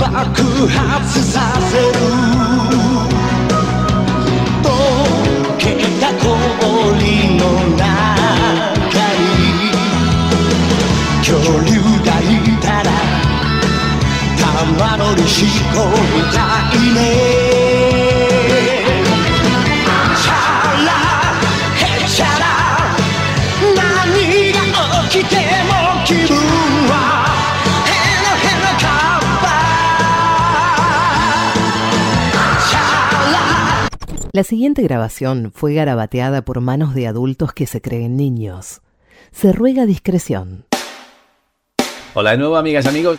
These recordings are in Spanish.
爆発させる溶けた氷の中に。恐竜がいたら玉乗りしこみたいね La siguiente grabación fue garabateada por manos de adultos que se creen niños. Se ruega discreción. Hola de nuevo amigas y amigos.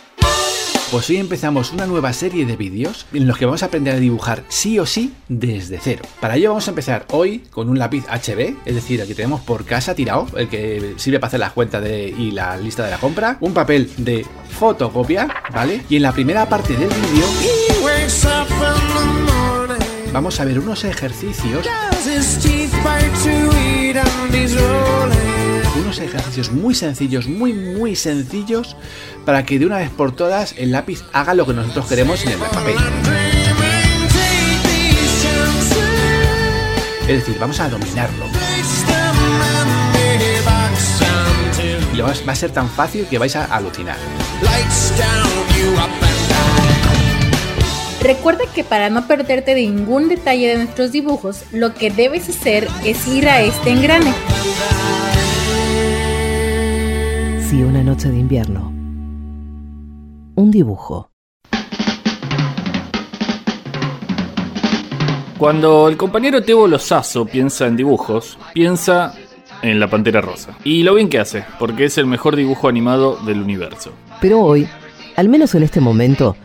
Pues hoy empezamos una nueva serie de vídeos en los que vamos a aprender a dibujar sí o sí desde cero. Para ello vamos a empezar hoy con un lápiz HB, es decir, el que tenemos por casa tirado, el que sirve para hacer las cuentas de, y la lista de la compra, un papel de fotocopia, ¿vale? Y en la primera parte del vídeo vamos a ver unos ejercicios, unos ejercicios muy sencillos, muy muy sencillos, para que de una vez por todas el lápiz haga lo que nosotros queremos en el papel. Es decir, vamos a dominarlo. Y va a ser tan fácil que vais a alucinar. Recuerda que para no perderte de ningún detalle de nuestros dibujos, lo que debes hacer es ir a este engrane. Si una noche de invierno. Un dibujo. Cuando el compañero Tebo Lozazo piensa en dibujos, piensa en la Pantera Rosa. Y lo bien que hace, porque es el mejor dibujo animado del universo. Pero hoy, al menos en este momento,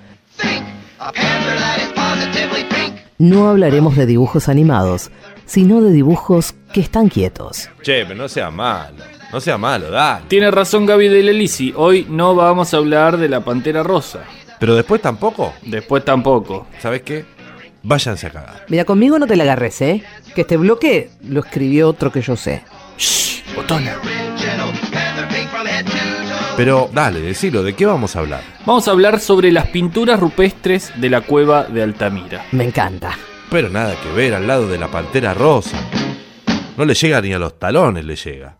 no hablaremos de dibujos animados, sino de dibujos que están quietos. Che, pero no sea malo. No sea malo, dale. Tiene razón Gaby de Lelisi, hoy no vamos a hablar de la Pantera Rosa. Pero después tampoco. Después tampoco. ¿Sabes qué? Váyanse a cagar. Mira, conmigo no te la agarres, ¿eh? Que este bloque lo escribió otro que yo sé. Shh, botona. Pero dale, decilo, ¿de qué vamos a hablar? Vamos a hablar sobre las pinturas rupestres de la cueva de Altamira. Me encanta. Pero nada que ver al lado de la pantera rosa. No le llega ni a los talones, le llega.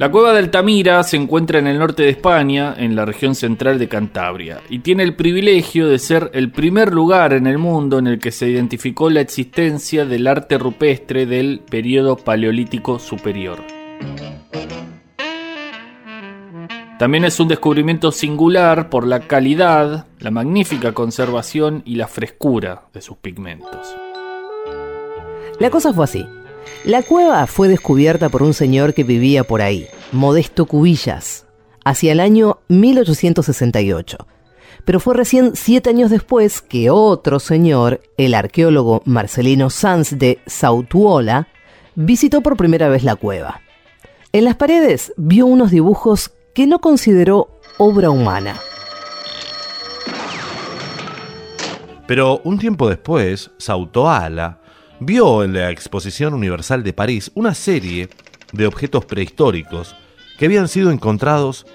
La cueva de Altamira se encuentra en el norte de España, en la región central de Cantabria, y tiene el privilegio de ser el primer lugar en el mundo en el que se identificó la existencia del arte rupestre del periodo paleolítico superior. También es un descubrimiento singular por la calidad, la magnífica conservación y la frescura de sus pigmentos. La cosa fue así. La cueva fue descubierta por un señor que vivía por ahí, Modesto Cubillas, hacia el año 1868. Pero fue recién siete años después que otro señor, el arqueólogo Marcelino Sanz de Sautuola, visitó por primera vez la cueva. En las paredes vio unos dibujos que no consideró obra humana. Pero un tiempo después, Sautoala vio en la Exposición Universal de París una serie de objetos prehistóricos que habían sido encontrados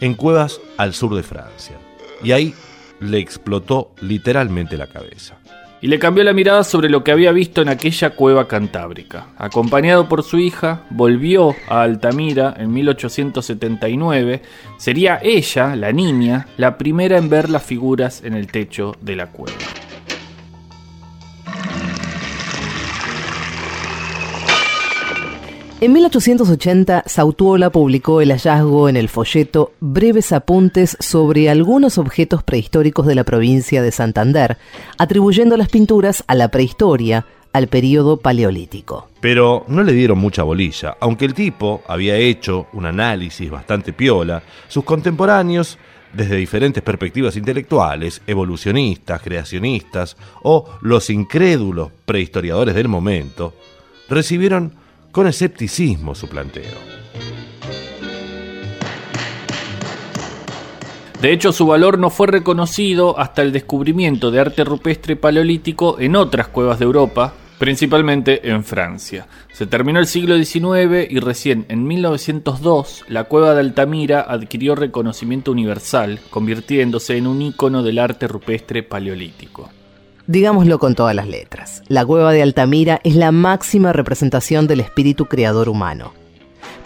en cuevas al sur de Francia. Y ahí le explotó literalmente la cabeza. y le cambió la mirada sobre lo que había visto en aquella cueva cantábrica. Acompañado por su hija, volvió a Altamira en 1879. Sería ella, la niña, la primera en ver las figuras en el techo de la cueva. En 1880, Sautuola publicó el hallazgo en el folleto Breves apuntes sobre algunos objetos prehistóricos de la provincia de Santander, atribuyendo las pinturas a la prehistoria, al período paleolítico. Pero no le dieron mucha bolilla. Aunque el tipo había hecho un análisis bastante piola, sus contemporáneos, desde diferentes perspectivas intelectuales, evolucionistas, creacionistas o los incrédulos prehistoriadores del momento, recibieron con escepticismo su planteo. De hecho, su valor no fue reconocido hasta el descubrimiento de arte rupestre paleolítico en otras cuevas de Europa, principalmente en Francia. Se terminó el siglo XIX y recién en 1902 la cueva de Altamira adquirió reconocimiento universal, convirtiéndose en un ícono del arte rupestre paleolítico. Digámoslo con todas las letras, la cueva de Altamira es la máxima representación del espíritu creador humano.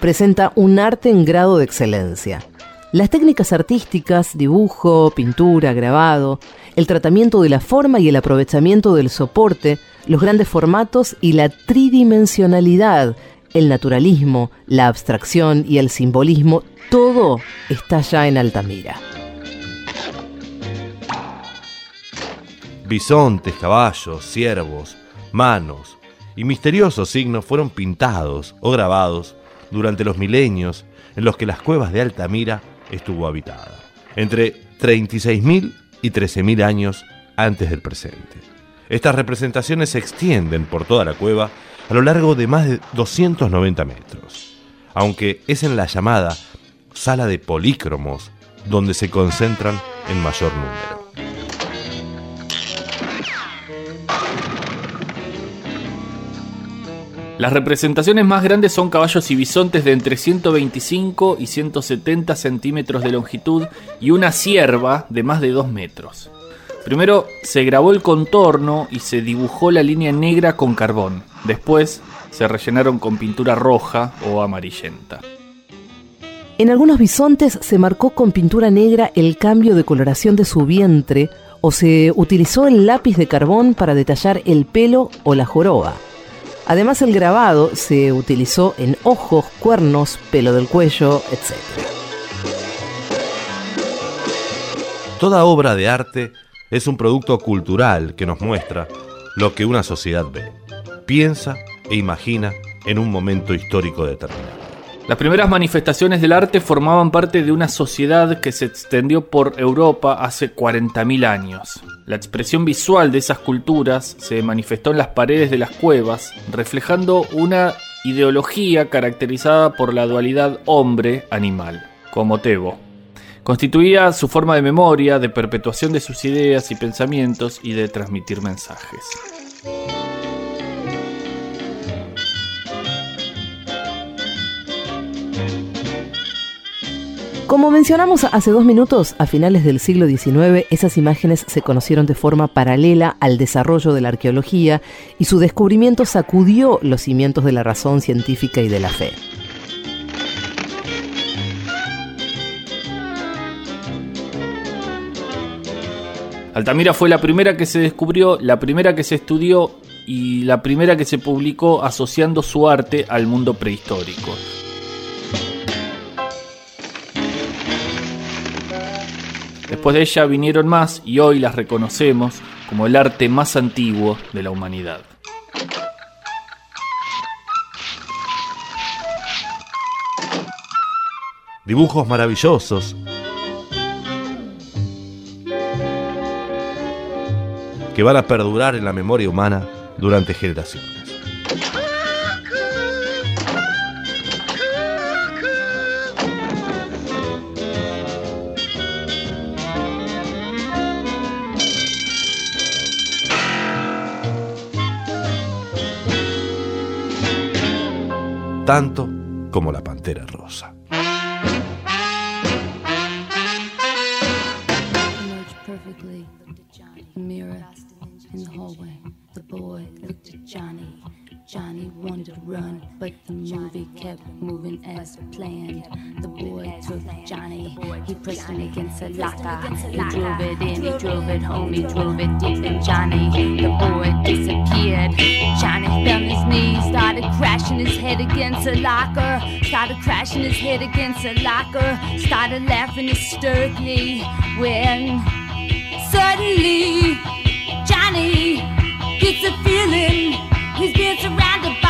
Presenta un arte en grado de excelencia. Las técnicas artísticas, dibujo, pintura, grabado, el tratamiento de la forma y el aprovechamiento del soporte los grandes formatos y la tridimensionalidad, el naturalismo, la abstracción y el simbolismo, todo está ya en Altamira. Bisontes, caballos, ciervos, manos y misteriosos signos fueron pintados o grabados durante los milenios en los que las cuevas de Altamira estuvo habitada, entre 36.000 y 13.000 años antes del presente. Estas representaciones se extienden por toda la cueva a lo largo de más de 290 metros, aunque es en la llamada sala de polícromos donde se concentran en mayor número. Las representaciones más grandes son caballos y bisontes de entre 125 y 170 centímetros de longitud y una cierva de más de 2 metros. Primero se grabó el contorno y se dibujó la línea negra con carbón. Después se rellenaron con pintura roja o amarillenta. En algunos bisontes se marcó con pintura negra el cambio de coloración de su vientre o se utilizó el lápiz de carbón para detallar el pelo o la joroba. Además el grabado se utilizó en ojos, cuernos, pelo del cuello, etc. Toda obra de arte es un producto cultural que nos muestra lo que una sociedad ve, piensa e imagina en un momento histórico determinado. Las primeras manifestaciones del arte formaban parte de una sociedad que se extendió por Europa hace 40.000 años. La expresión visual de esas culturas se manifestó en las paredes de las cuevas, reflejando una ideología caracterizada por la dualidad hombre-animal, como Tebo. Constituía su forma de memoria, de perpetuación de sus ideas y pensamientos y de transmitir mensajes. Como mencionamos hace dos minutos, a finales del siglo XIX esas imágenes se conocieron de forma paralela al desarrollo de la arqueología y su descubrimiento sacudió los cimientos de la razón científica y de la fe. Altamira fue la primera que se descubrió, la primera que se estudió y la primera que se publicó asociando su arte al mundo prehistórico. Después de ella vinieron más y hoy las reconocemos como el arte más antiguo de la humanidad. Dibujos maravillosos que van a perdurar en la memoria humana durante generaciones. Tanto como la pantera rosa. Johnny wanted to run, but the movie kept moving as planned. The boy took Johnny, he pressed him against a locker. He drove it in, he drove it home, he drove it deep in Johnny. The boy disappeared. Johnny fell on his knees, started crashing his head against a locker. Started crashing his head against a locker. Started laughing hysterically when suddenly Johnny gets a feeling he's being surrounded by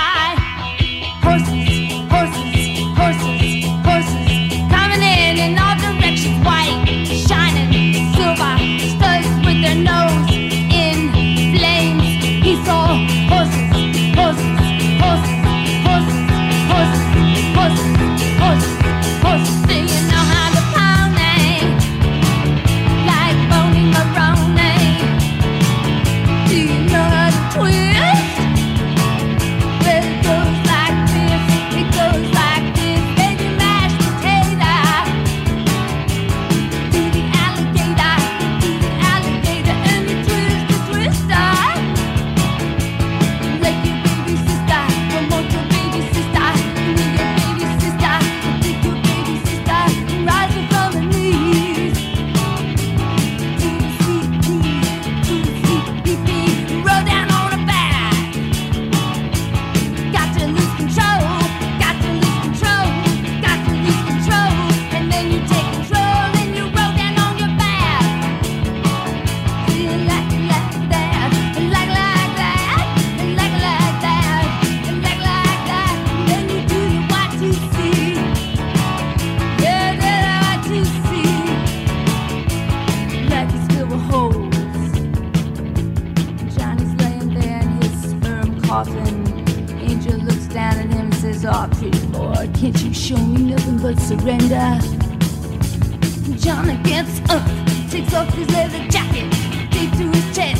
Johnny gets up, takes off his leather jacket, deep to his chest.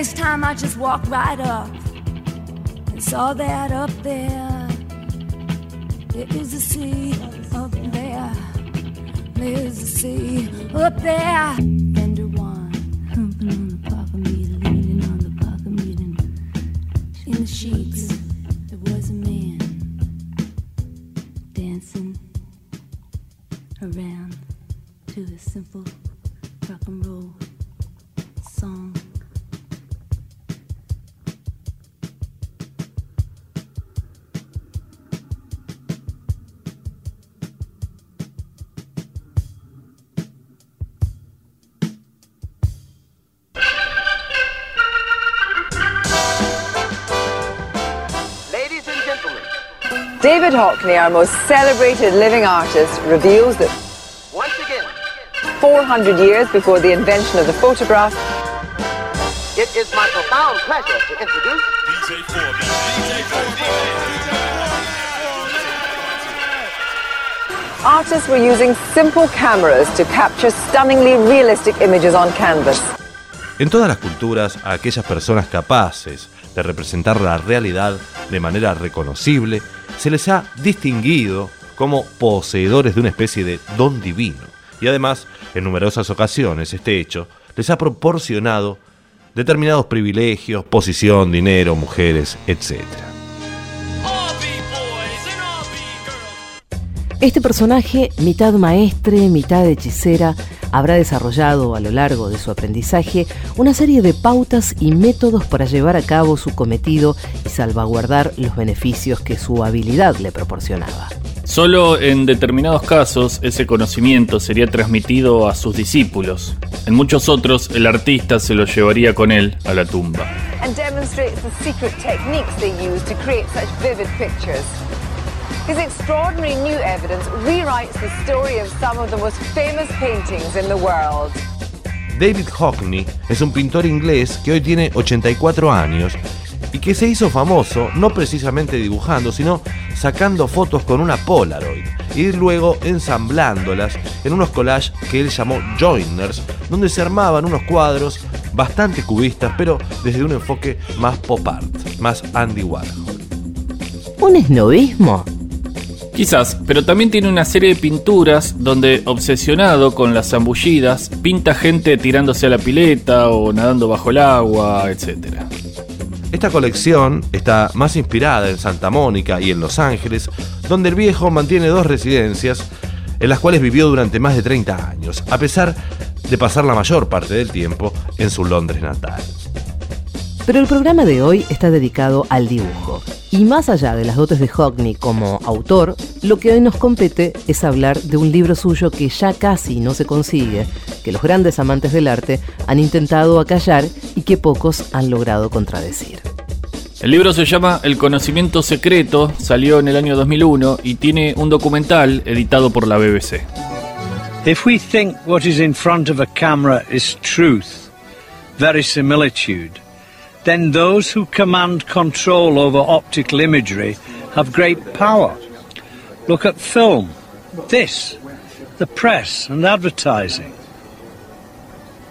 Waste time, I just walked right up and saw that up there. There is a sea up there. There's a sea up there. Hockney, our most celebrated living artist, reveals that once again, 400 years before the invention of the photograph, it is my profound pleasure to introduce artists were using simple cameras to capture stunningly realistic images on canvas. En todas las culturas, a aquellas personas capaces de representar la realidad de manera reconocible, se les ha distinguido como poseedores de una especie de don divino. Y además, en numerosas ocasiones, este hecho les ha proporcionado determinados privilegios, posición, dinero, mujeres, etc. Este personaje, mitad maestre, mitad hechicera, habrá desarrollado a lo largo de su aprendizaje una serie de pautas y métodos para llevar a cabo su cometido y salvaguardar los beneficios que su habilidad le proporcionaba. Solo en determinados casos ese conocimiento sería transmitido a sus discípulos. En muchos otros el artista se lo llevaría con él a la tumba. and His extraordinary new evidence rewrites the story of some of the most famous paintings in the world. David Hockney es un pintor inglés que hoy tiene 84 años y que se hizo famoso no precisamente dibujando, sino sacando fotos con una Polaroid y luego ensamblándolas en unos collages que él llamó joiners, donde se armaban unos cuadros bastante cubistas, pero desde un enfoque más pop art, más Andy Warhol. ¿Un esnovismo? Quizás, pero también tiene una serie de pinturas donde, obsesionado con las zambullidas, pinta gente tirándose a la pileta o nadando bajo el agua, etc. Esta colección está más inspirada en Santa Mónica y en Los Ángeles, donde el viejo mantiene dos residencias en las cuales vivió durante más de 30 años, a pesar de pasar la mayor parte del tiempo en su Londres natal. Pero el programa de hoy está dedicado al dibujo. Y más allá de las dotes de Hockney como autor, lo que hoy nos compete es hablar de un libro suyo que ya casi no se consigue, que los grandes amantes del arte han intentado acallar y que pocos han logrado contradecir. El libro se llama El conocimiento secreto, salió en el año 2001 y tiene un documental editado por la BBC. If we think what is in front of a camera is truth, verisimilitude, then those who command control over optical imagery have great power. Look at film, this, the press and advertising.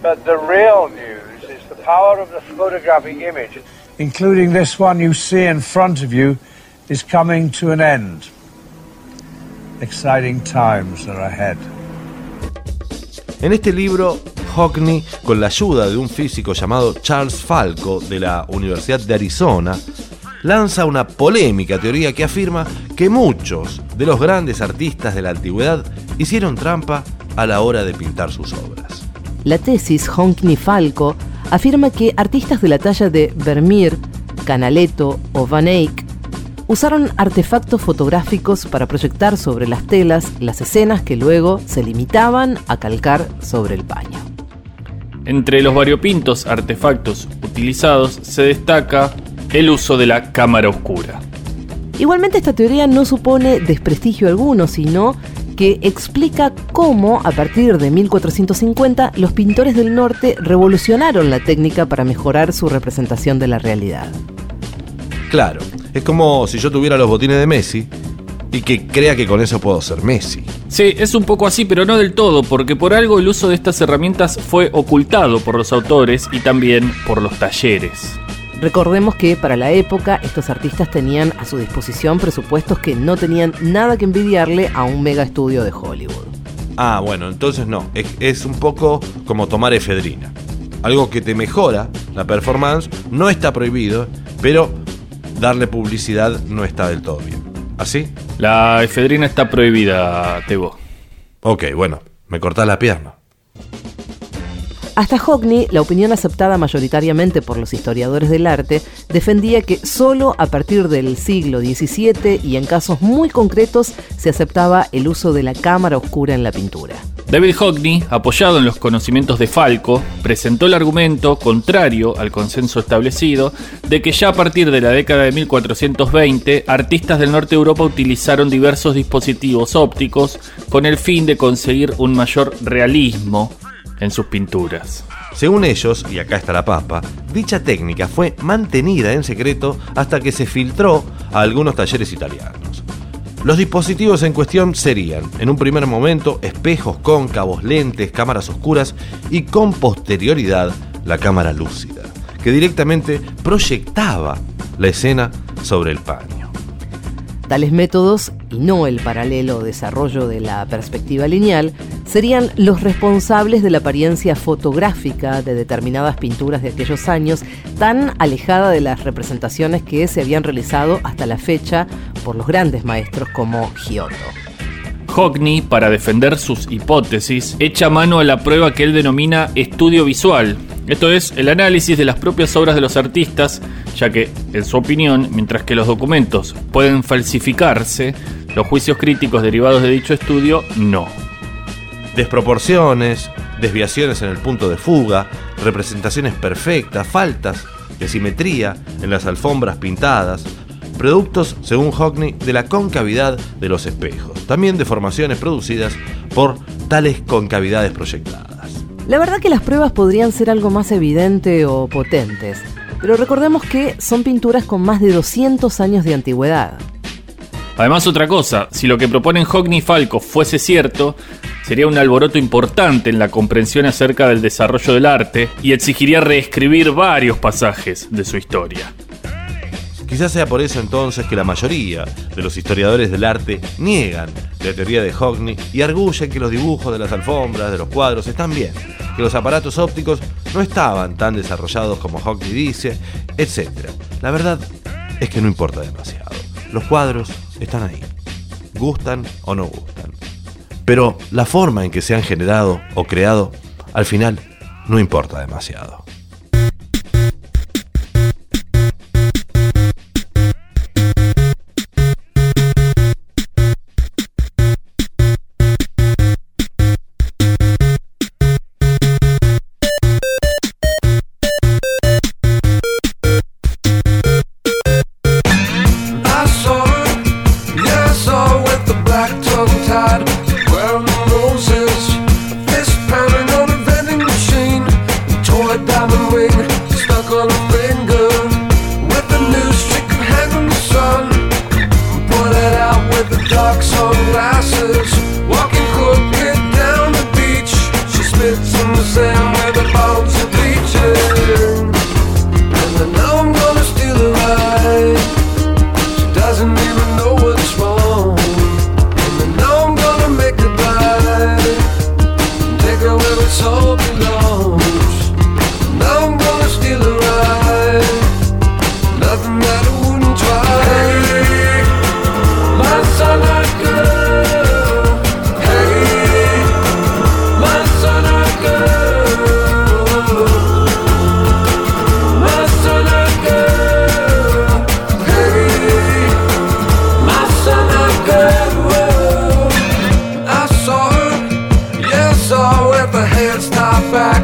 But the real news is the power of the photographic image. Including this one you see in front of you, is coming to an end. Exciting times are ahead. En este libro, Hockney, con la ayuda de un físico llamado Charles Falco de la Universidad de Arizona, lanza una polémica teoría que afirma que muchos de los grandes artistas de la antigüedad hicieron trampa a la hora de pintar sus obras. La tesis Hockney-Falco afirma que artistas de la talla de Vermeer, Canaletto o Van Eyck usaron artefactos fotográficos para proyectar sobre las telas las escenas que luego se limitaban a calcar sobre el paño. Entre los variopintos artefactos utilizados se destaca el uso de la cámara oscura. Igualmente esta teoría no supone desprestigio alguno, sino que explica cómo a partir de 1450 los pintores del norte revolucionaron la técnica para mejorar su representación de la realidad. Claro, es como si yo tuviera los botines de Messi y que crea que con eso puedo ser Messi. Sí, es un poco así, pero no del todo, porque por algo el uso de estas herramientas fue ocultado por los autores y también por los talleres. Recordemos que para la época estos artistas tenían a su disposición presupuestos que no tenían nada que envidiarle a un mega estudio de Hollywood. Ah, bueno, entonces no, es, es un poco como tomar efedrina. Algo que te mejora la performance, no está prohibido, pero darle publicidad no está del todo bien. ¿Así? La efedrina está prohibida, Tebo. Ok, bueno, me cortás la pierna. Hasta Hockney, la opinión aceptada mayoritariamente por los historiadores del arte, defendía que solo a partir del siglo XVII y en casos muy concretos se aceptaba el uso de la cámara oscura en la pintura. David Hockney, apoyado en los conocimientos de Falco, presentó el argumento contrario al consenso establecido de que ya a partir de la década de 1420 artistas del norte de Europa utilizaron diversos dispositivos ópticos con el fin de conseguir un mayor realismo en sus pinturas. Según ellos, y acá está la papa, dicha técnica fue mantenida en secreto hasta que se filtró a algunos talleres italianos. Los dispositivos en cuestión serían, en un primer momento, espejos cóncavos, lentes, cámaras oscuras y con posterioridad la cámara lúcida, que directamente proyectaba la escena sobre el paño. Tales métodos, y no el paralelo desarrollo de la perspectiva lineal, serían los responsables de la apariencia fotográfica de determinadas pinturas de aquellos años, tan alejada de las representaciones que se habían realizado hasta la fecha por los grandes maestros como Giotto. Hockney, para defender sus hipótesis, echa mano a la prueba que él denomina estudio visual. Esto es, el análisis de las propias obras de los artistas, ya que, en su opinión, mientras que los documentos pueden falsificarse, los juicios críticos derivados de dicho estudio no. Desproporciones, desviaciones en el punto de fuga, representaciones perfectas, faltas de simetría en las alfombras pintadas, productos, según Hockney, de la concavidad de los espejos, también deformaciones producidas por tales concavidades proyectadas. La verdad que las pruebas podrían ser algo más evidente o potentes, pero recordemos que son pinturas con más de 200 años de antigüedad. Además, otra cosa, si lo que proponen Hockney y Falco fuese cierto, sería un alboroto importante en la comprensión acerca del desarrollo del arte y exigiría reescribir varios pasajes de su historia. Quizás sea por eso entonces que la mayoría de los historiadores del arte niegan la teoría de Hockney y arguyen que los dibujos de las alfombras, de los cuadros, están bien, que los aparatos ópticos no estaban tan desarrollados como Hockney dice, etc. La verdad es que no importa demasiado. Los cuadros están ahí, gustan o no gustan. Pero la forma en que se han generado o creado, al final, no importa demasiado. back.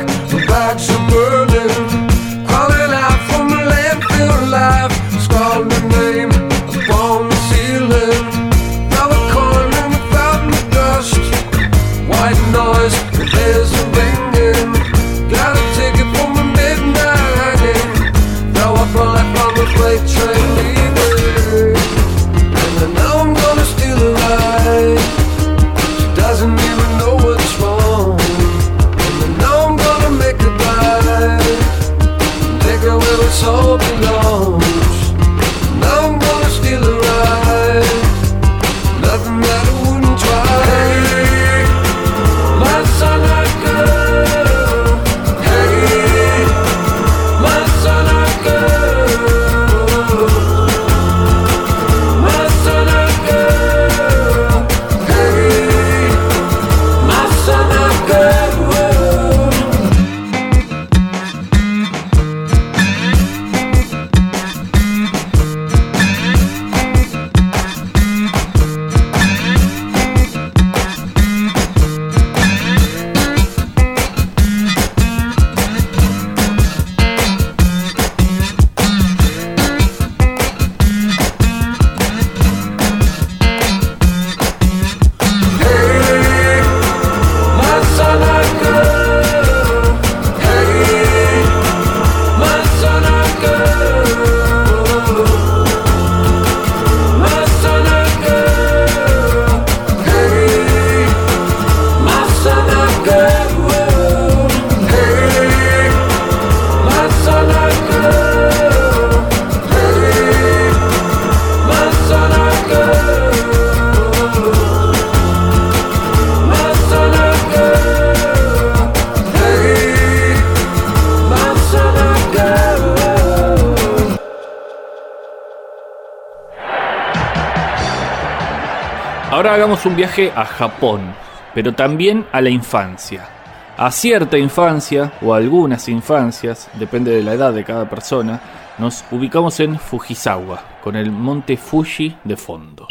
Ahora hagamos un viaje a Japón, pero también a la infancia. A cierta infancia, o a algunas infancias, depende de la edad de cada persona, nos ubicamos en Fujisawa, con el monte Fuji de fondo.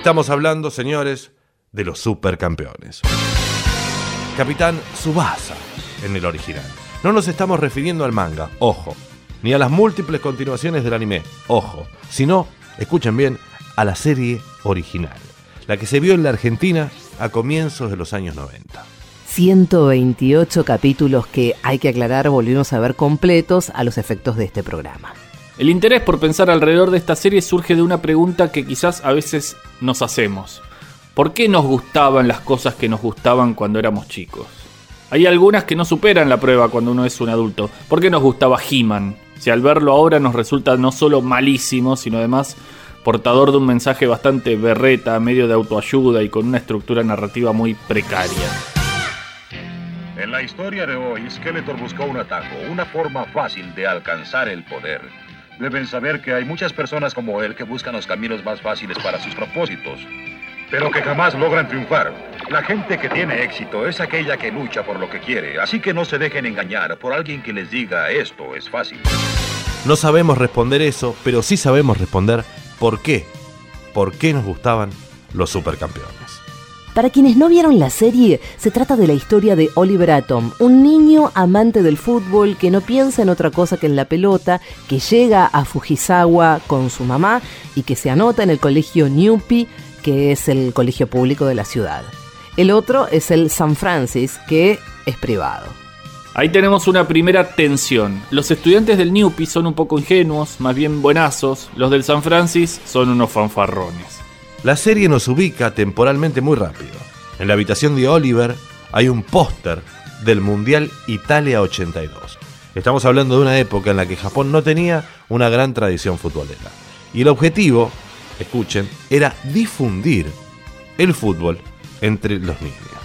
Estamos hablando, señores, de los supercampeones. Capitán Subasa en el original. No nos estamos refiriendo al manga, ojo, ni a las múltiples continuaciones del anime, ojo, sino, escuchen bien, a la serie original, la que se vio en la Argentina a comienzos de los años 90. 128 capítulos que, hay que aclarar, volvimos a ver completos a los efectos de este programa. El interés por pensar alrededor de esta serie surge de una pregunta que quizás a veces nos hacemos. ¿Por qué nos gustaban las cosas que nos gustaban cuando éramos chicos? Hay algunas que no superan la prueba cuando uno es un adulto. ¿Por qué nos gustaba He-Man? Si al verlo ahora nos resulta no solo malísimo, sino además portador de un mensaje bastante berreta, medio de autoayuda y con una estructura narrativa muy precaria. En la historia de hoy, Skeletor buscó un atajo, una forma fácil de alcanzar el poder. Deben saber que hay muchas personas como él que buscan los caminos más fáciles para sus propósitos, pero que jamás logran triunfar. La gente que tiene éxito es aquella que lucha por lo que quiere, así que no se dejen engañar por alguien que les diga esto es fácil. No sabemos responder eso, pero sí sabemos responder por qué. ¿Por qué nos gustaban los supercampeones? Para quienes no vieron la serie, se trata de la historia de Oliver Atom, un niño amante del fútbol que no piensa en otra cosa que en la pelota, que llega a Fujisawa con su mamá y que se anota en el colegio Newpi, que es el colegio público de la ciudad. El otro es el San Francis, que es privado. Ahí tenemos una primera tensión. Los estudiantes del Newpi son un poco ingenuos, más bien buenazos. Los del San Francis son unos fanfarrones. La serie nos ubica temporalmente muy rápido. En la habitación de Oliver hay un póster del Mundial Italia 82. Estamos hablando de una época en la que Japón no tenía una gran tradición futbolera. Y el objetivo, escuchen, era difundir el fútbol entre los niños.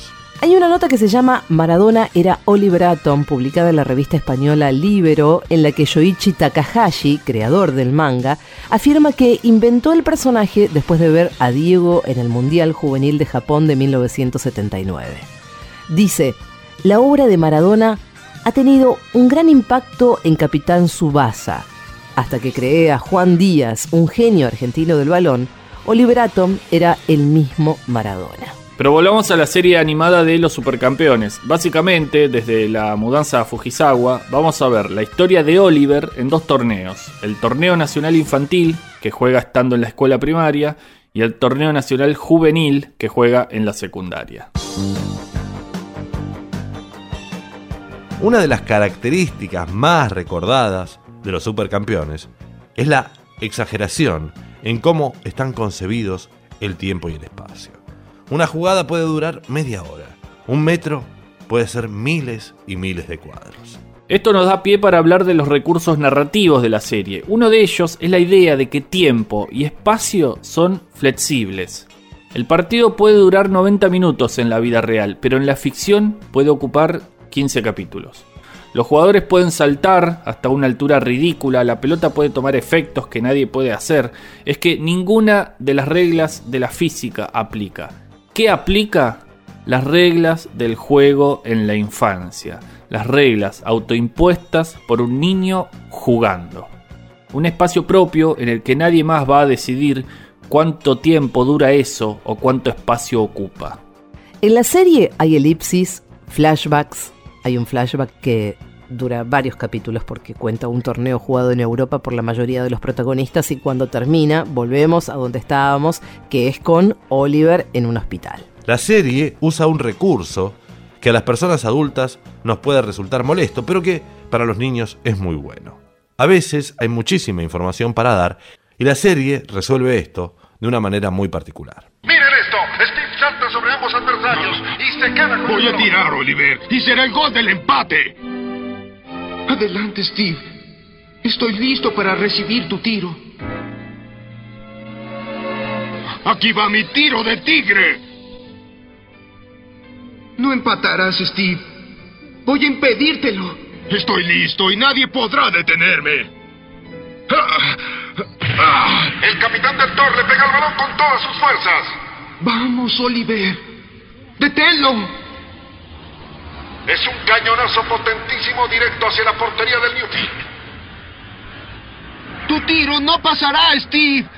Hay una nota que se llama Maradona era Oliver Atom, publicada en la revista española Libero, en la que Yoichi Takahashi, creador del manga, afirma que inventó el personaje después de ver a Diego en el Mundial Juvenil de Japón de 1979. Dice, la obra de Maradona ha tenido un gran impacto en Capitán Subasa. Hasta que creé a Juan Díaz, un genio argentino del balón, Oliver Atom era el mismo Maradona. Pero volvamos a la serie animada de los supercampeones. Básicamente, desde la mudanza a Fujisawa, vamos a ver la historia de Oliver en dos torneos. El torneo nacional infantil, que juega estando en la escuela primaria, y el torneo nacional juvenil, que juega en la secundaria. Una de las características más recordadas de los supercampeones es la exageración en cómo están concebidos el tiempo y el espacio. Una jugada puede durar media hora. Un metro puede ser miles y miles de cuadros. Esto nos da pie para hablar de los recursos narrativos de la serie. Uno de ellos es la idea de que tiempo y espacio son flexibles. El partido puede durar 90 minutos en la vida real, pero en la ficción puede ocupar 15 capítulos. Los jugadores pueden saltar hasta una altura ridícula, la pelota puede tomar efectos que nadie puede hacer. Es que ninguna de las reglas de la física aplica. ¿Qué aplica? Las reglas del juego en la infancia. Las reglas autoimpuestas por un niño jugando. Un espacio propio en el que nadie más va a decidir cuánto tiempo dura eso o cuánto espacio ocupa. En la serie hay elipsis, flashbacks. Hay un flashback que dura varios capítulos porque cuenta un torneo jugado en Europa por la mayoría de los protagonistas y cuando termina volvemos a donde estábamos, que es con Oliver en un hospital. La serie usa un recurso que a las personas adultas nos puede resultar molesto, pero que para los niños es muy bueno. A veces hay muchísima información para dar y la serie resuelve esto de una manera muy particular. Miren esto. Steve salta sobre ambos adversarios Voy a tirar, Oliver, y será el gol del empate. Adelante, Steve. Estoy listo para recibir tu tiro. Aquí va mi tiro de tigre. No empatarás, Steve. Voy a impedírtelo. Estoy listo y nadie podrá detenerme. El capitán del Thor le pega el balón con todas sus fuerzas. Vamos, Oliver. Deténlo. Es un cañonazo potentísimo directo hacia la portería del Newfield. Tu tiro no pasará, Steve.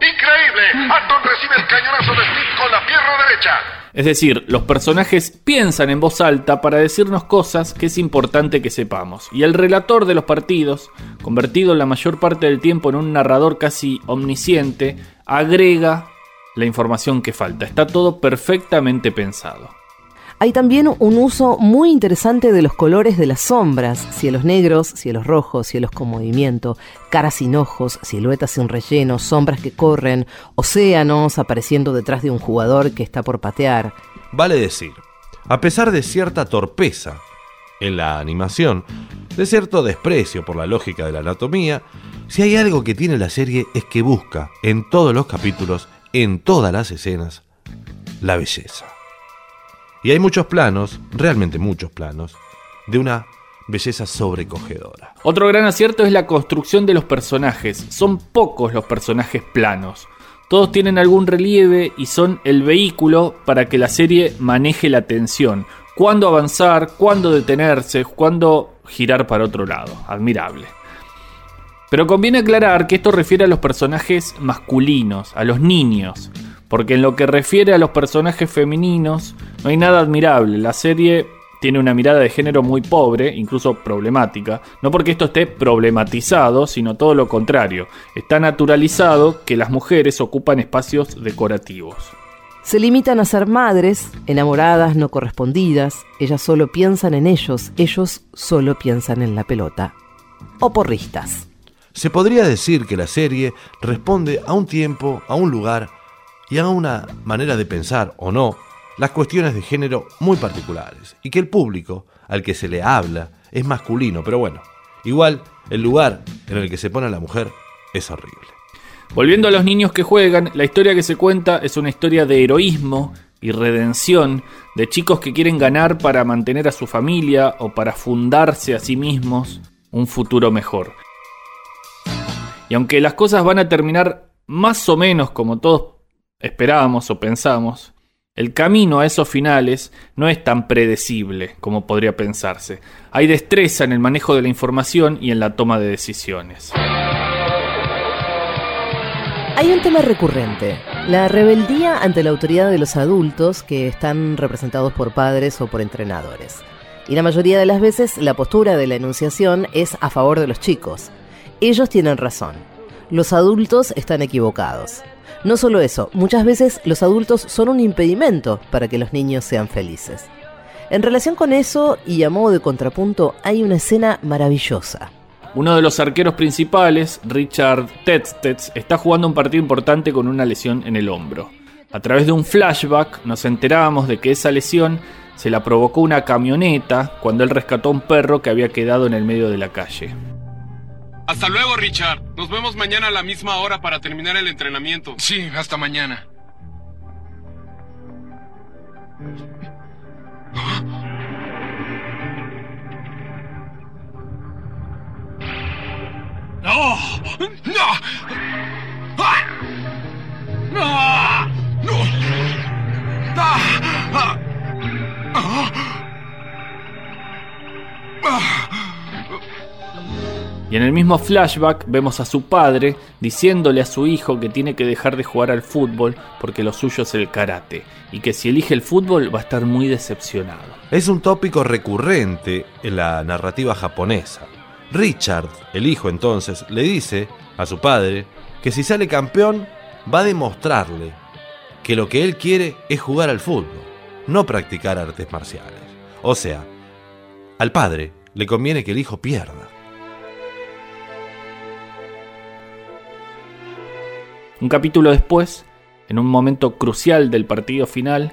Increíble. Anton recibe el cañonazo de Steve con la pierna derecha. Es decir, los personajes piensan en voz alta para decirnos cosas que es importante que sepamos. Y el relator de los partidos, convertido la mayor parte del tiempo en un narrador casi omnisciente, agrega la información que falta. Está todo perfectamente pensado. Hay también un uso muy interesante de los colores de las sombras, cielos negros, cielos rojos, cielos con movimiento, caras sin ojos, siluetas sin relleno, sombras que corren, océanos apareciendo detrás de un jugador que está por patear. Vale decir, a pesar de cierta torpeza en la animación, de cierto desprecio por la lógica de la anatomía, si hay algo que tiene la serie es que busca en todos los capítulos, en todas las escenas, la belleza. Y hay muchos planos, realmente muchos planos, de una belleza sobrecogedora. Otro gran acierto es la construcción de los personajes. Son pocos los personajes planos. Todos tienen algún relieve y son el vehículo para que la serie maneje la tensión. Cuándo avanzar, cuándo detenerse, cuándo girar para otro lado. Admirable. Pero conviene aclarar que esto refiere a los personajes masculinos, a los niños, porque en lo que refiere a los personajes femeninos no hay nada admirable. La serie tiene una mirada de género muy pobre, incluso problemática, no porque esto esté problematizado, sino todo lo contrario. Está naturalizado que las mujeres ocupan espacios decorativos. Se limitan a ser madres, enamoradas, no correspondidas, ellas solo piensan en ellos, ellos solo piensan en la pelota. O porristas. Se podría decir que la serie responde a un tiempo, a un lugar y a una manera de pensar o no las cuestiones de género muy particulares y que el público al que se le habla es masculino, pero bueno, igual el lugar en el que se pone la mujer es horrible. Volviendo a los niños que juegan, la historia que se cuenta es una historia de heroísmo y redención, de chicos que quieren ganar para mantener a su familia o para fundarse a sí mismos un futuro mejor. Y aunque las cosas van a terminar más o menos como todos esperábamos o pensamos, El camino a esos finales no es tan predecible como podría pensarse. Hay destreza en el manejo de la información y en la toma de decisiones. Hay un tema recurrente, la rebeldía ante la autoridad de los adultos que están representados por padres o por entrenadores. Y la mayoría de las veces la postura de la enunciación es a favor de los chicos. Ellos tienen razón. Los adultos están equivocados. No solo eso, muchas veces los adultos son un impedimento para que los niños sean felices. En relación con eso, y a modo de contrapunto, hay una escena maravillosa. Uno de los arqueros principales, Richard Tetstets, está jugando un partido importante con una lesión en el hombro. A través de un flashback nos enterábamos de que esa lesión se la provocó una camioneta cuando él rescató a un perro que había quedado en el medio de la calle. Hasta luego, Richard. Nos vemos mañana a la misma hora para terminar el entrenamiento. Sí, hasta mañana. ¡No! ¡No! ¡Ah! ¡Ah! ¡No! Y en el mismo flashback vemos a su padre diciéndole a su hijo que tiene que dejar de jugar al fútbol porque lo suyo es el karate y que si elige el fútbol va a estar muy decepcionado. Es un tópico recurrente en la narrativa japonesa. Richard, el hijo entonces, le dice a su padre que si sale campeón va a demostrarle que lo que él quiere es jugar al fútbol, no practicar artes marciales. O sea, al padre le conviene que el hijo pierda. Un capítulo después, en un momento crucial del partido final,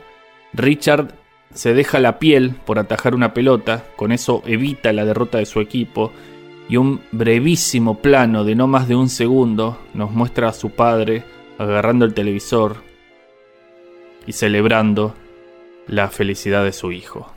Richard se deja la piel por atajar una pelota, con eso evita la derrota de su equipo, y un brevísimo plano de no más de un segundo nos muestra a su padre agarrando el televisor y celebrando la felicidad de su hijo.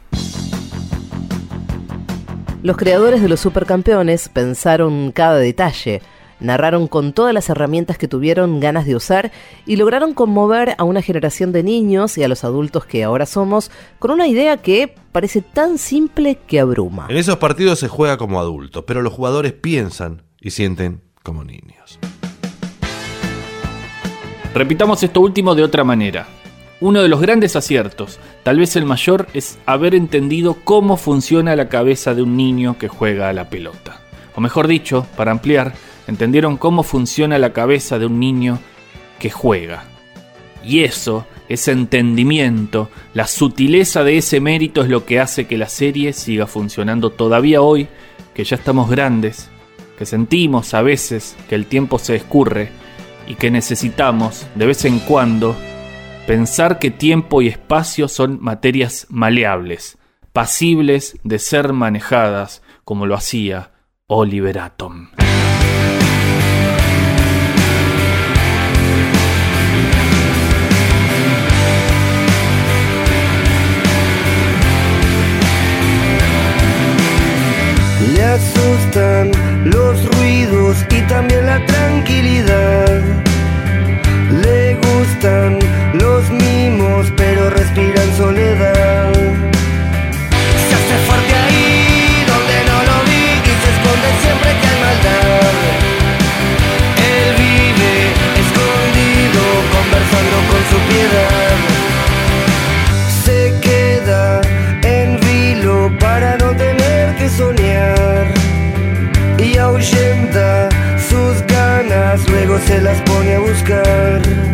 Los creadores de los supercampeones pensaron cada detalle, narraron con todas las herramientas que tuvieron ganas de usar y lograron conmover a una generación de niños y a los adultos que ahora somos con una idea que parece tan simple que abruma. En esos partidos se juega como adultos, pero los jugadores piensan y sienten como niños. Repitamos esto último de otra manera. Uno de los grandes aciertos, tal vez el mayor, es haber entendido cómo funciona la cabeza de un niño que juega a la pelota. O mejor dicho, para ampliar, entendieron cómo funciona la cabeza de un niño que juega. Y eso, ese entendimiento, la sutileza de ese mérito es lo que hace que la serie siga funcionando todavía hoy, que ya estamos grandes, que sentimos a veces que el tiempo se escurre y que necesitamos, de vez en cuando, pensar que tiempo y espacio son materias maleables, pasibles de ser manejadas como lo hacía Oliver Atom. Asustan los ruidos y también la tranquilidad. Le gustan los mimos, pero respira en soledad. Se hace fuerte ahí donde no lo vi y se esconde siempre que hay maldad. Se las pone a buscar.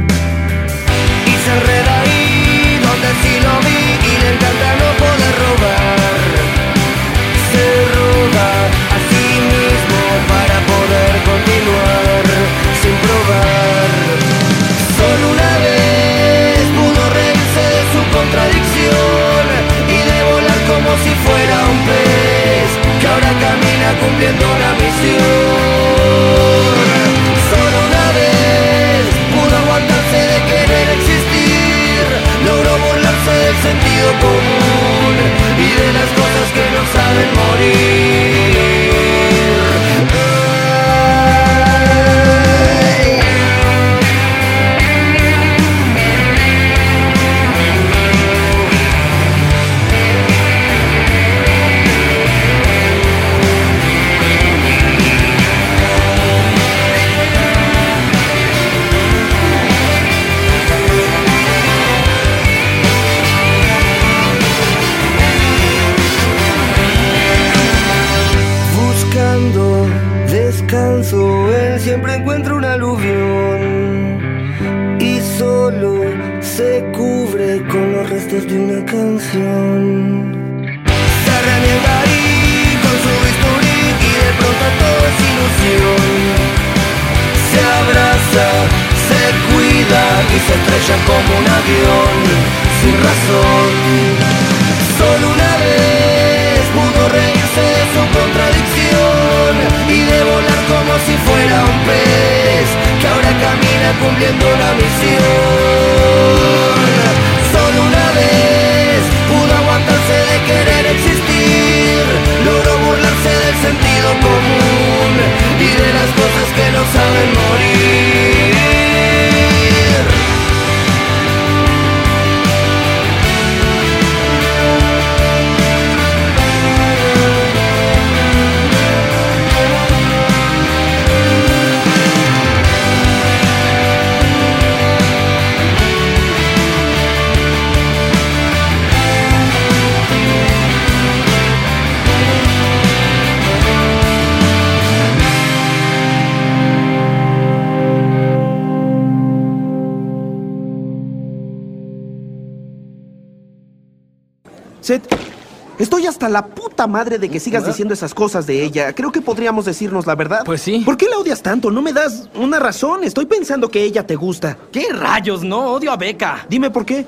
Hasta la puta madre de que sigas diciendo esas cosas de ella. Creo que podríamos decirnos la verdad. Pues sí. ¿Por qué la odias tanto? No me das una razón. Estoy pensando que ella te gusta. ¿Qué rayos? No, odio a Beca. Dime por qué.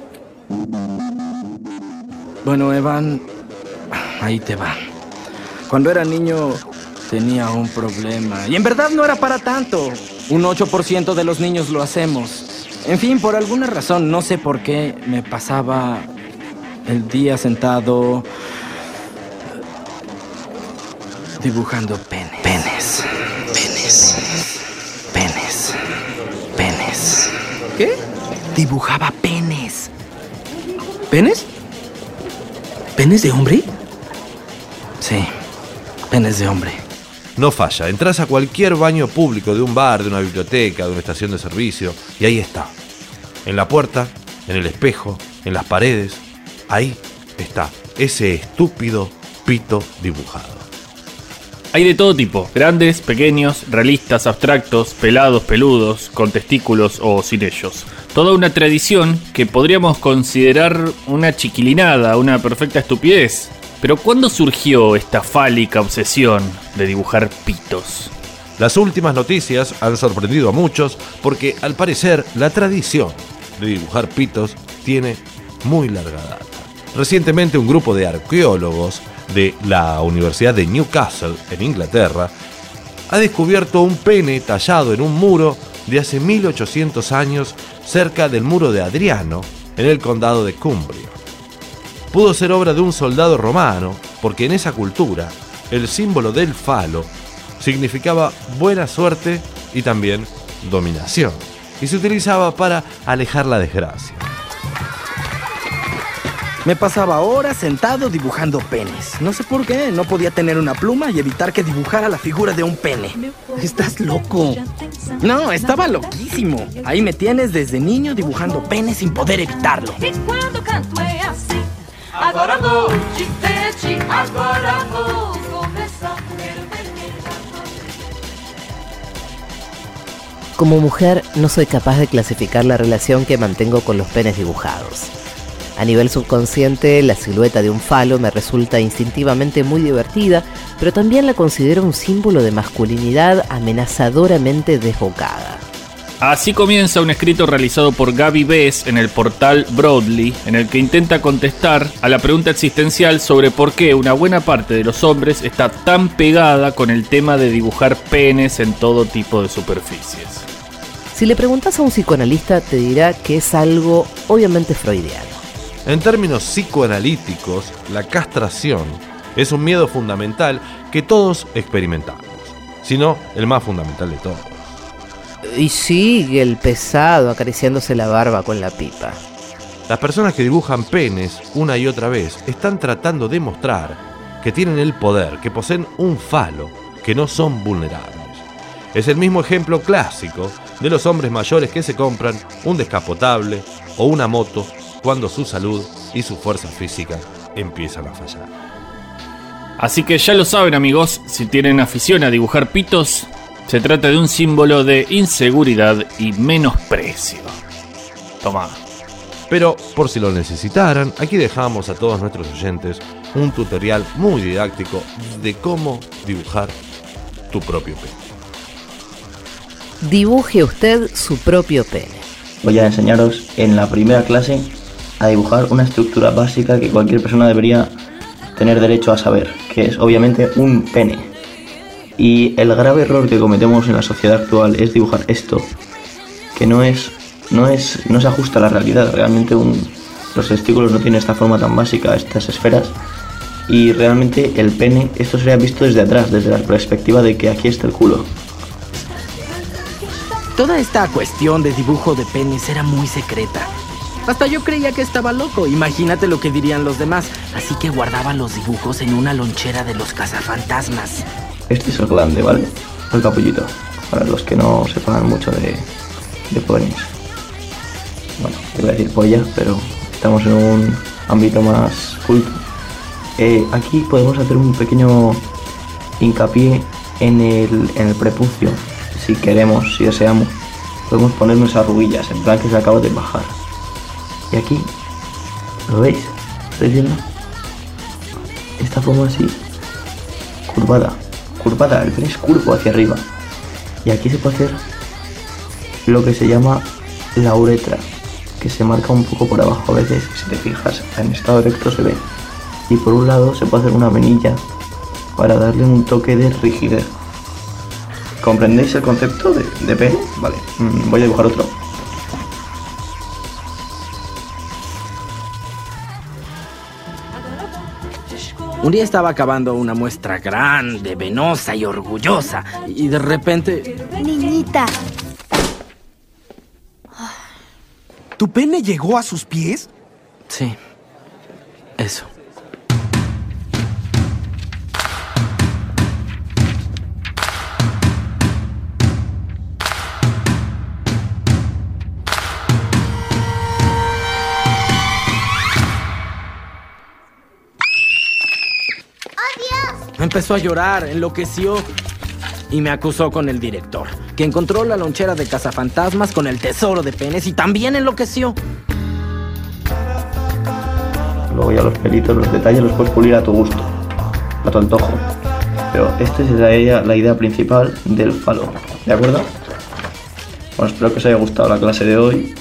Bueno, Evan, ahí te va. Cuando era niño tenía un problema. Y en verdad no era para tanto. Un 8% de los niños lo hacemos. En fin, por alguna razón, no sé por qué, me pasaba el día sentado dibujando penes. Penes. Penes. Penes. Penes. ¿Qué? Dibujaba penes. ¿Penes? ¿Penes de hombre? Sí, penes de hombre. No falla, entras a cualquier baño público de un bar, de una biblioteca, de una estación de servicio, y ahí está. En la puerta, en el espejo, en las paredes, ahí está ese estúpido pito dibujado. Hay de todo tipo, grandes, pequeños, realistas, abstractos, pelados, peludos, con testículos o sin ellos. Toda una tradición que podríamos considerar una chiquilinada, una perfecta estupidez. Pero ¿cuándo surgió esta fálica obsesión de dibujar pitos? Las últimas noticias han sorprendido a muchos porque al parecer la tradición de dibujar pitos tiene muy larga data. Recientemente un grupo de arqueólogos de la Universidad de Newcastle en Inglaterra ha descubierto un pene tallado en un muro de hace 1800 años cerca del muro de Adriano en el condado de Cumbria. Pudo ser obra de un soldado romano porque en esa cultura el símbolo del falo significaba buena suerte y también dominación y se utilizaba para alejar la desgracia. Me pasaba horas sentado dibujando penes. No sé por qué, no podía tener una pluma y evitar que dibujara la figura de un pene. Estás loco. No, estaba loquísimo. Ahí me tienes desde niño dibujando penes sin poder evitarlo. Como mujer no soy capaz de clasificar la relación que mantengo con los penes dibujados. A nivel subconsciente, la silueta de un falo me resulta instintivamente muy divertida, pero también la considero un símbolo de masculinidad amenazadoramente desbocada. Así comienza un escrito realizado por Gaby Bess en el portal Broadly, en el que intenta contestar a la pregunta existencial sobre por qué una buena parte de los hombres está tan pegada con el tema de dibujar penes en todo tipo de superficies. Si le preguntas a un psicoanalista, te dirá que es algo obviamente freudiano. En términos psicoanalíticos, la castración es un miedo fundamental que todos experimentamos, si no el más fundamental de todos. Y sigue el pesado acariciándose la barba con la pipa. Las personas que dibujan penes una y otra vez están tratando de mostrar que tienen el poder, que poseen un falo, que no son vulnerables. Es el mismo ejemplo clásico de los hombres mayores que se compran un descapotable o una moto cuando su salud y su fuerza física empiezan a fallar. Así que ya lo saben amigos, si tienen afición a dibujar pitos, Se trata de un símbolo de inseguridad y menosprecio. Toma. Pero por si lo necesitaran, aquí dejamos a todos nuestros oyentes un tutorial muy didáctico de cómo dibujar tu propio pene. Dibuje usted su propio pene. Voy a enseñaros en la primera clase a dibujar una estructura básica que cualquier persona debería tener derecho a saber, que es obviamente un pene. Y el grave error que cometemos en la sociedad actual es dibujar esto, que no es no es no se ajusta a la realidad, realmente los testículos no tienen esta forma tan básica, estas esferas y realmente el pene esto sería visto desde atrás, desde la perspectiva de que aquí está el culo. Toda esta cuestión de dibujo de penes era muy secreta. Hasta yo creía que estaba loco. Imagínate lo que dirían los demás. Así que guardaba los dibujos en una lonchera de los cazafantasmas. Este es el glande, ¿vale? El capullito. Para los que no sepan mucho de, de ponis. Bueno, iba a decir polla, pero estamos en un ámbito más culto. Eh, aquí podemos hacer un pequeño hincapié en el, en el prepucio. Si queremos, si deseamos, podemos ponernos arruguillas, en plan que se acaba de bajar. Y aquí, ¿lo veis? Esta forma así, curvada, curvada, el pene es curvo hacia arriba. Y aquí se puede hacer lo que se llama la uretra, que se marca un poco por abajo a veces, si te fijas, en estado recto se ve. Y por un lado se puede hacer una venilla para darle un toque de rigidez. ¿Comprendéis el concepto de, de pene? Vale, mm, voy a dibujar otro. Un día estaba acabando una muestra grande, venosa y orgullosa. Y de repente... Niñita, ¿Tu pene llegó a sus pies? Sí. Eso. Empezó a llorar, enloqueció y me acusó con el director, que encontró la lonchera de cazafantasmas con el tesoro de penes y también enloqueció. Luego ya los pelitos, los detalles los puedes pulir a tu gusto, a tu antojo. Pero esta es la la idea principal del falo, ¿de acuerdo? Bueno, espero que os haya gustado la clase de hoy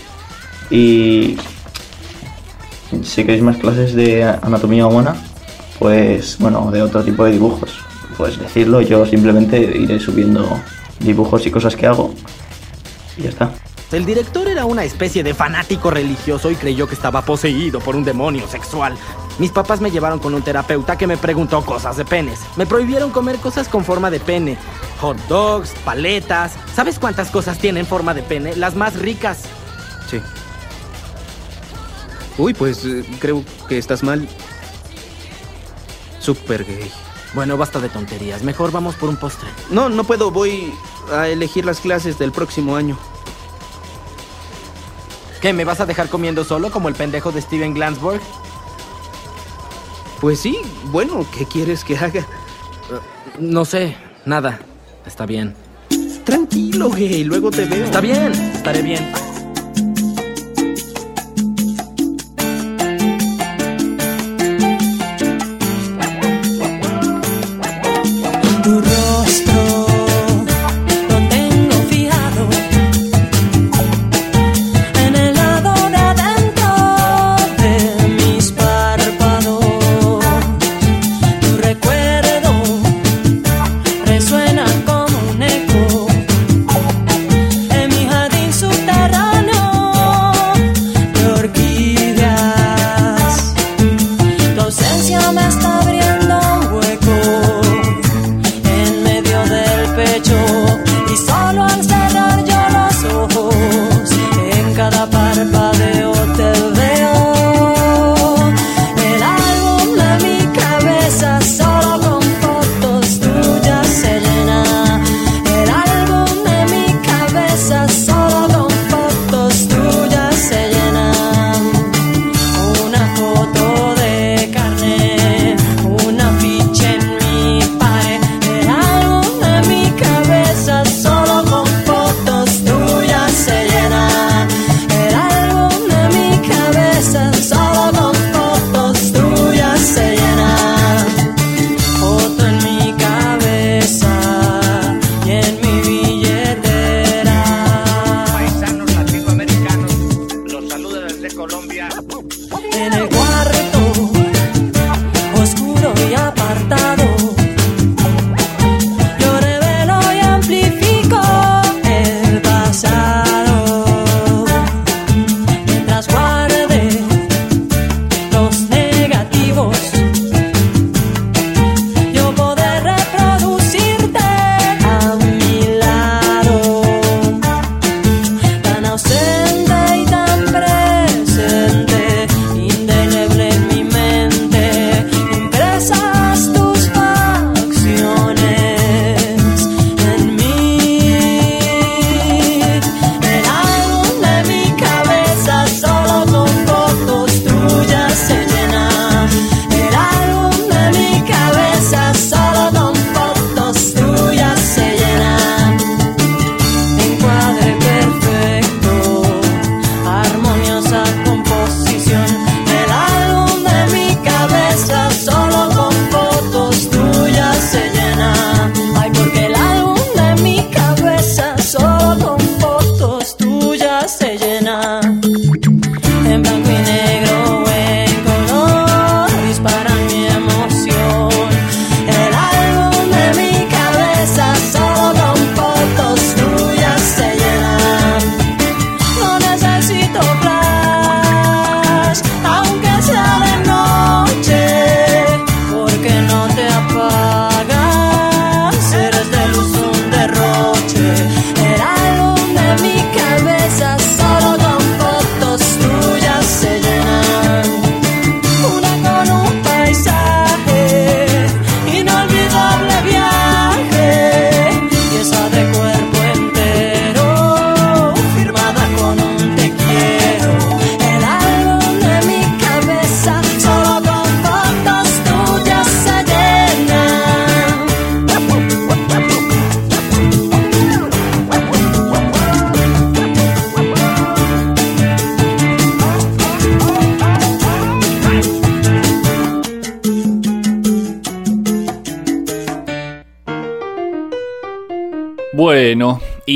y si queréis más clases de anatomía humana, pues bueno, de otro tipo de dibujos, pues decirlo, yo simplemente iré subiendo dibujos y cosas que hago y ya está. El director era una especie de fanático religioso y creyó que estaba poseído por un demonio sexual. Mis papás me llevaron con un terapeuta que me preguntó cosas de penes. Me prohibieron comer cosas con forma de pene. Hot dogs, paletas. ¿Sabes cuántas cosas tienen forma de pene? Las más ricas. Sí. Uy, pues eh, creo que estás mal. Super gay. Bueno, basta de tonterías. Mejor vamos por un postre. No, no puedo. Voy a elegir las clases del próximo año. ¿Qué, me vas a dejar comiendo solo como el pendejo de Steven Glansburg? Pues sí, bueno, ¿qué quieres que haga? No sé, nada. Está bien. Tranquilo, gay, luego te veo. Está bien, estaré bien.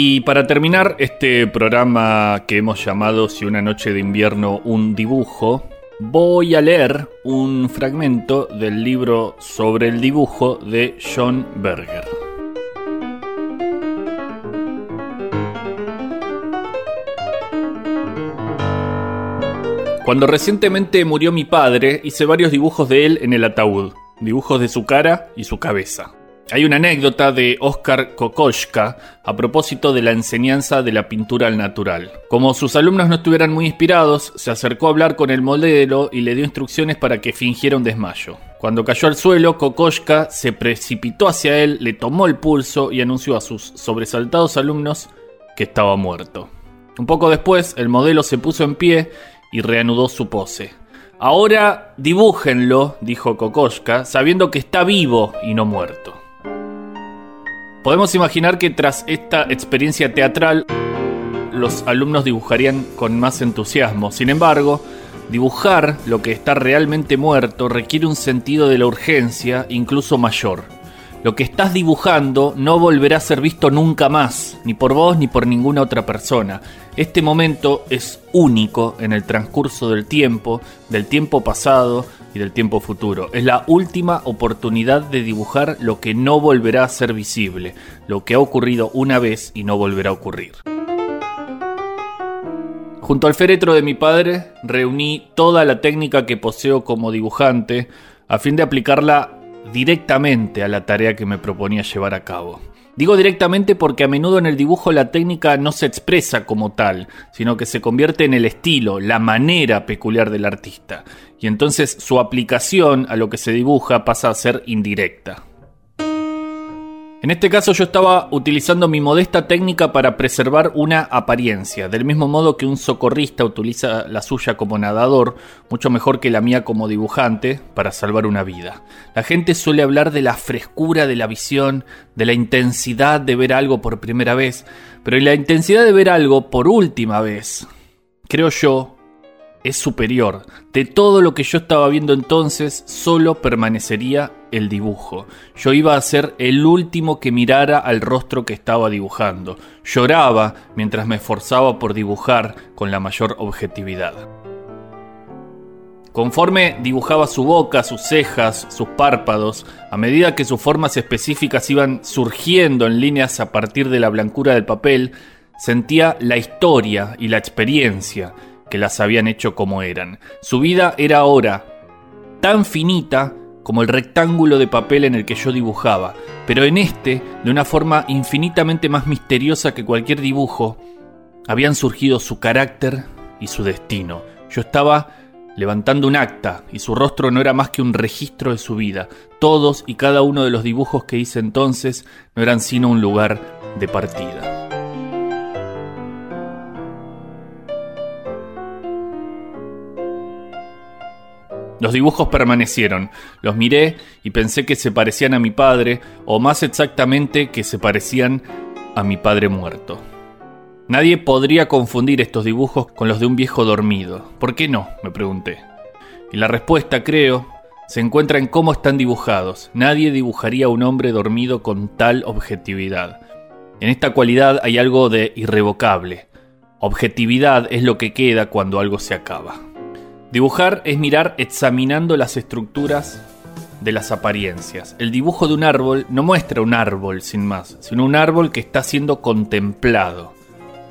Y para terminar este programa que hemos llamado Si una noche de invierno un dibujo, voy a leer un fragmento del libro sobre el dibujo de John Berger. Cuando recientemente murió mi padre, hice varios dibujos de él en el ataúd, dibujos de su cara y su cabeza. Hay una anécdota de Oscar Kokoschka a propósito de la enseñanza de la pintura al natural. Como sus alumnos no estuvieran muy inspirados, se acercó a hablar con el modelo y le dio instrucciones para que fingiera un desmayo. Cuando cayó al suelo, Kokoschka se precipitó hacia él, le tomó el pulso y anunció a sus sobresaltados alumnos que estaba muerto. Un poco después, el modelo se puso en pie y reanudó su pose. Ahora dibújenlo, dijo Kokoschka, sabiendo que está vivo y no muerto. Podemos imaginar que tras esta experiencia teatral los alumnos dibujarían con más entusiasmo. Sin embargo, dibujar lo que está realmente muerto requiere un sentido de la urgencia incluso mayor. Lo que estás dibujando no volverá a ser visto nunca más, ni por vos ni por ninguna otra persona. Este momento es único en el transcurso del tiempo, del tiempo pasado y del tiempo futuro. Es la última oportunidad de dibujar lo que no volverá a ser visible, lo que ha ocurrido una vez y no volverá a ocurrir. Junto al féretro de mi padre reuní toda la técnica que poseo como dibujante a fin de aplicarla directamente a la tarea que me proponía llevar a cabo. Digo directamente porque a menudo en el dibujo la técnica no se expresa como tal, sino que se convierte en el estilo, la manera peculiar del artista, y entonces su aplicación a lo que se dibuja pasa a ser indirecta. En este caso yo estaba utilizando mi modesta técnica para preservar una apariencia, del mismo modo que un socorrista utiliza la suya como nadador, mucho mejor que la mía como dibujante, para salvar una vida. La gente suele hablar de la frescura de la visión, de la intensidad de ver algo por primera vez, pero la intensidad de ver algo por última vez, creo yo, es superior. De todo lo que yo estaba viendo entonces, solo permanecería el dibujo. Yo iba a ser el último que mirara al rostro que estaba dibujando. Lloraba mientras me esforzaba por dibujar con la mayor objetividad. Conforme dibujaba su boca, sus cejas, sus párpados, a medida que sus formas específicas iban surgiendo en líneas a partir de la blancura del papel, sentía la historia y la experiencia que las habían hecho como eran. Su vida era ahora tan finita como el rectángulo de papel en el que yo dibujaba, pero en este, de una forma infinitamente más misteriosa que cualquier dibujo, habían surgido su carácter y su destino. Yo estaba levantando un acta y su rostro no era más que un registro de su vida. Todos y cada uno de los dibujos que hice entonces no eran sino un lugar de partida. Los dibujos permanecieron, los miré y pensé que se parecían a mi padre, o más exactamente que se parecían a mi padre muerto. Nadie podría confundir estos dibujos con los de un viejo dormido. ¿Por qué no? me pregunté. Y la respuesta, creo, se encuentra en cómo están dibujados. Nadie dibujaría a un hombre dormido con tal objetividad. En esta cualidad hay algo de irrevocable. Objetividad es lo que queda cuando algo se acaba. Dibujar es mirar examinando las estructuras de las apariencias. El dibujo de un árbol no muestra un árbol sin más, sino un árbol que está siendo contemplado.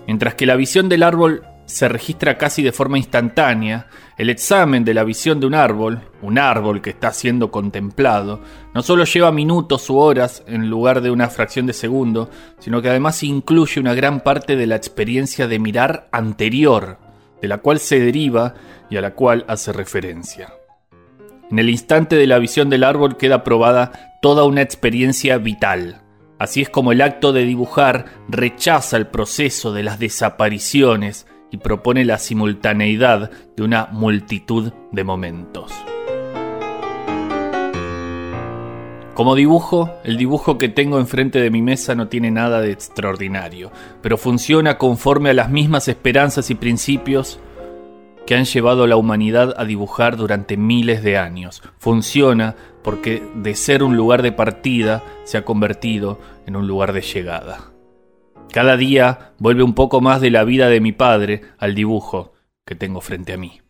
Mientras que la visión del árbol se registra casi de forma instantánea, el examen de la visión de un árbol, un árbol que está siendo contemplado, no solo lleva minutos u horas en lugar de una fracción de segundo, sino que además incluye una gran parte de la experiencia de mirar anterior, de la cual se deriva y a la cual hace referencia. En el instante de la visión del árbol queda probada toda una experiencia vital. Así es como el acto de dibujar rechaza el proceso de las desapariciones y propone la simultaneidad de una multitud de momentos. Como dibujo, el dibujo que tengo enfrente de mi mesa no tiene nada de extraordinario, pero funciona conforme a las mismas esperanzas y principios que han llevado a la humanidad a dibujar durante miles de años. Funciona porque de ser un lugar de partida se ha convertido en un lugar de llegada. Cada día vuelve un poco más de la vida de mi padre al dibujo que tengo frente a mí.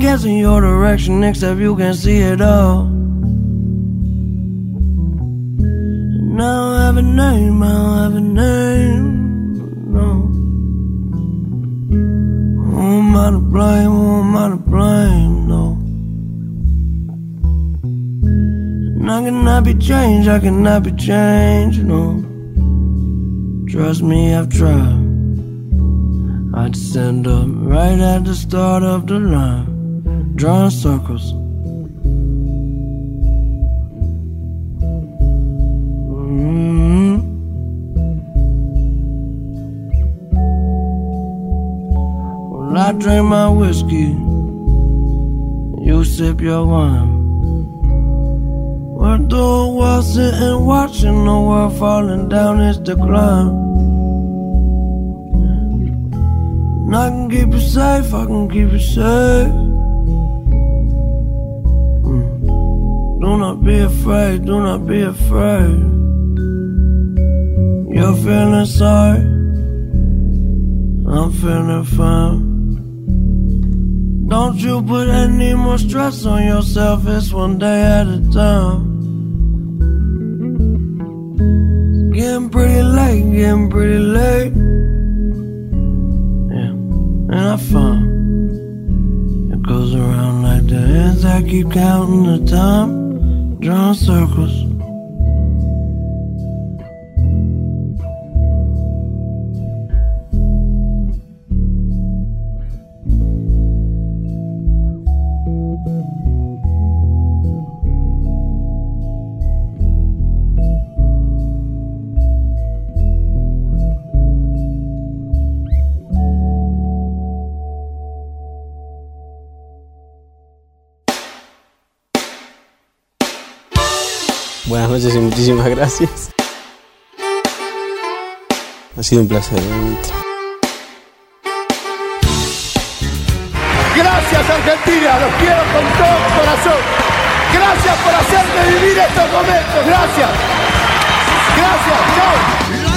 Guessing your direction, except you can see it all. Now I have a name, I don't have a name. No. Who am I to blame? Who am I to blame? No. And I cannot be changed, I cannot be changed, no. Trust me, I've tried. I'd stand up right at the start of the line, drawing circles. Mhm. Well, I drink my whiskey, you sip your wine. We're doing while sitting watching the world falling down its decline. And I can keep you safe, I can keep you safe. Do not be afraid, do not be afraid. You're feeling sorry, I'm feeling fine. Don't you put any more stress on yourself, it's one day at a time. Getting pretty late, getting pretty late. Yeah, and I found it goes around like the ends. I keep counting the time, drawing circles. Buenas noches y muchísimas gracias. Ha sido un placer. Gracias Argentina, los quiero con todo mi corazón. Gracias por hacerme vivir estos momentos, gracias. Gracias, chao.